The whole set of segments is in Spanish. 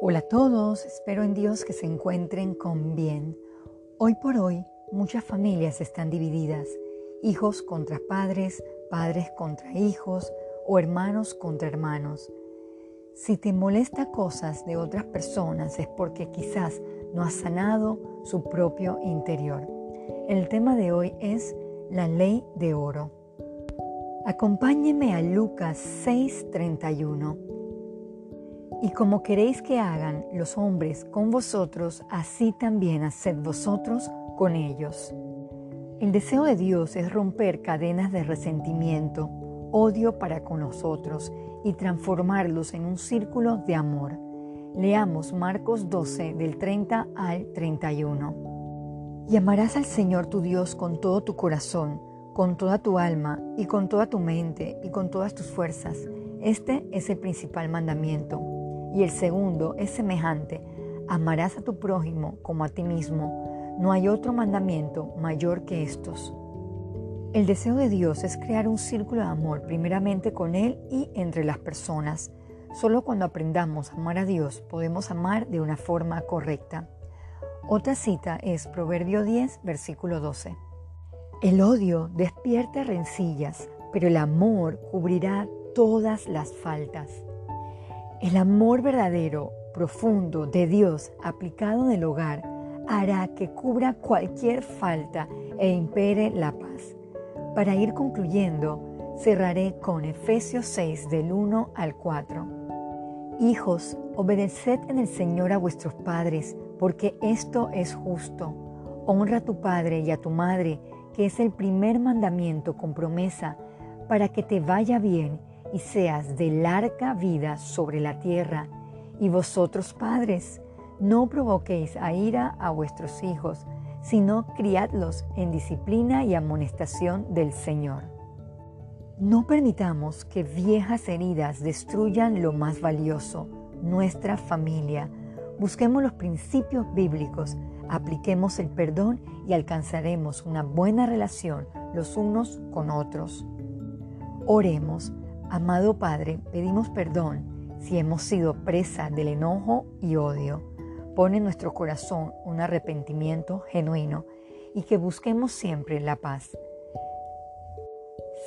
Hola a todos, espero en Dios que se encuentren con bien. Hoy por hoy muchas familias están divididas, hijos contra padres, padres contra hijos o hermanos contra hermanos. Si te molesta cosas de otras personas es porque quizás no has sanado su propio interior. El tema de hoy es la ley de oro. Acompáñeme a Lucas 6:31. Y como queréis que hagan los hombres con vosotros, así también haced vosotros con ellos. El deseo de Dios es romper cadenas de resentimiento, odio para con nosotros y transformarlos en un círculo de amor. Leamos Marcos 12 del 30 al 31. Y amarás al Señor tu Dios con todo tu corazón, con toda tu alma y con toda tu mente y con todas tus fuerzas. Este es el principal mandamiento y el segundo es semejante, amarás a tu prójimo como a ti mismo. No hay otro mandamiento mayor que estos. El deseo de Dios es crear un círculo de amor primeramente con Él y entre las personas. Solo cuando aprendamos a amar a Dios podemos amar de una forma correcta. Otra cita es Proverbio 10, versículo 12. El odio despierta rencillas, pero el amor cubrirá todas las faltas. El amor verdadero, profundo de Dios aplicado en el hogar hará que cubra cualquier falta e impere la paz. Para ir concluyendo, cerraré con Efesios 6 del 1 al 4. Hijos, obedeced en el Señor a vuestros padres, porque esto es justo. Honra a tu padre y a tu madre, que es el primer mandamiento con promesa, para que te vaya bien y seas de larga vida sobre la tierra. Y vosotros padres, no provoquéis a ira a vuestros hijos, sino criadlos en disciplina y amonestación del Señor. No permitamos que viejas heridas destruyan lo más valioso, nuestra familia. Busquemos los principios bíblicos, apliquemos el perdón y alcanzaremos una buena relación los unos con otros. Oremos. Amado Padre, pedimos perdón si hemos sido presa del enojo y odio. Pone en nuestro corazón un arrepentimiento genuino y que busquemos siempre la paz.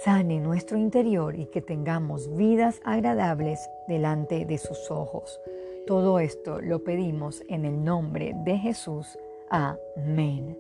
Sane nuestro interior y que tengamos vidas agradables delante de sus ojos. Todo esto lo pedimos en el nombre de Jesús. Amén.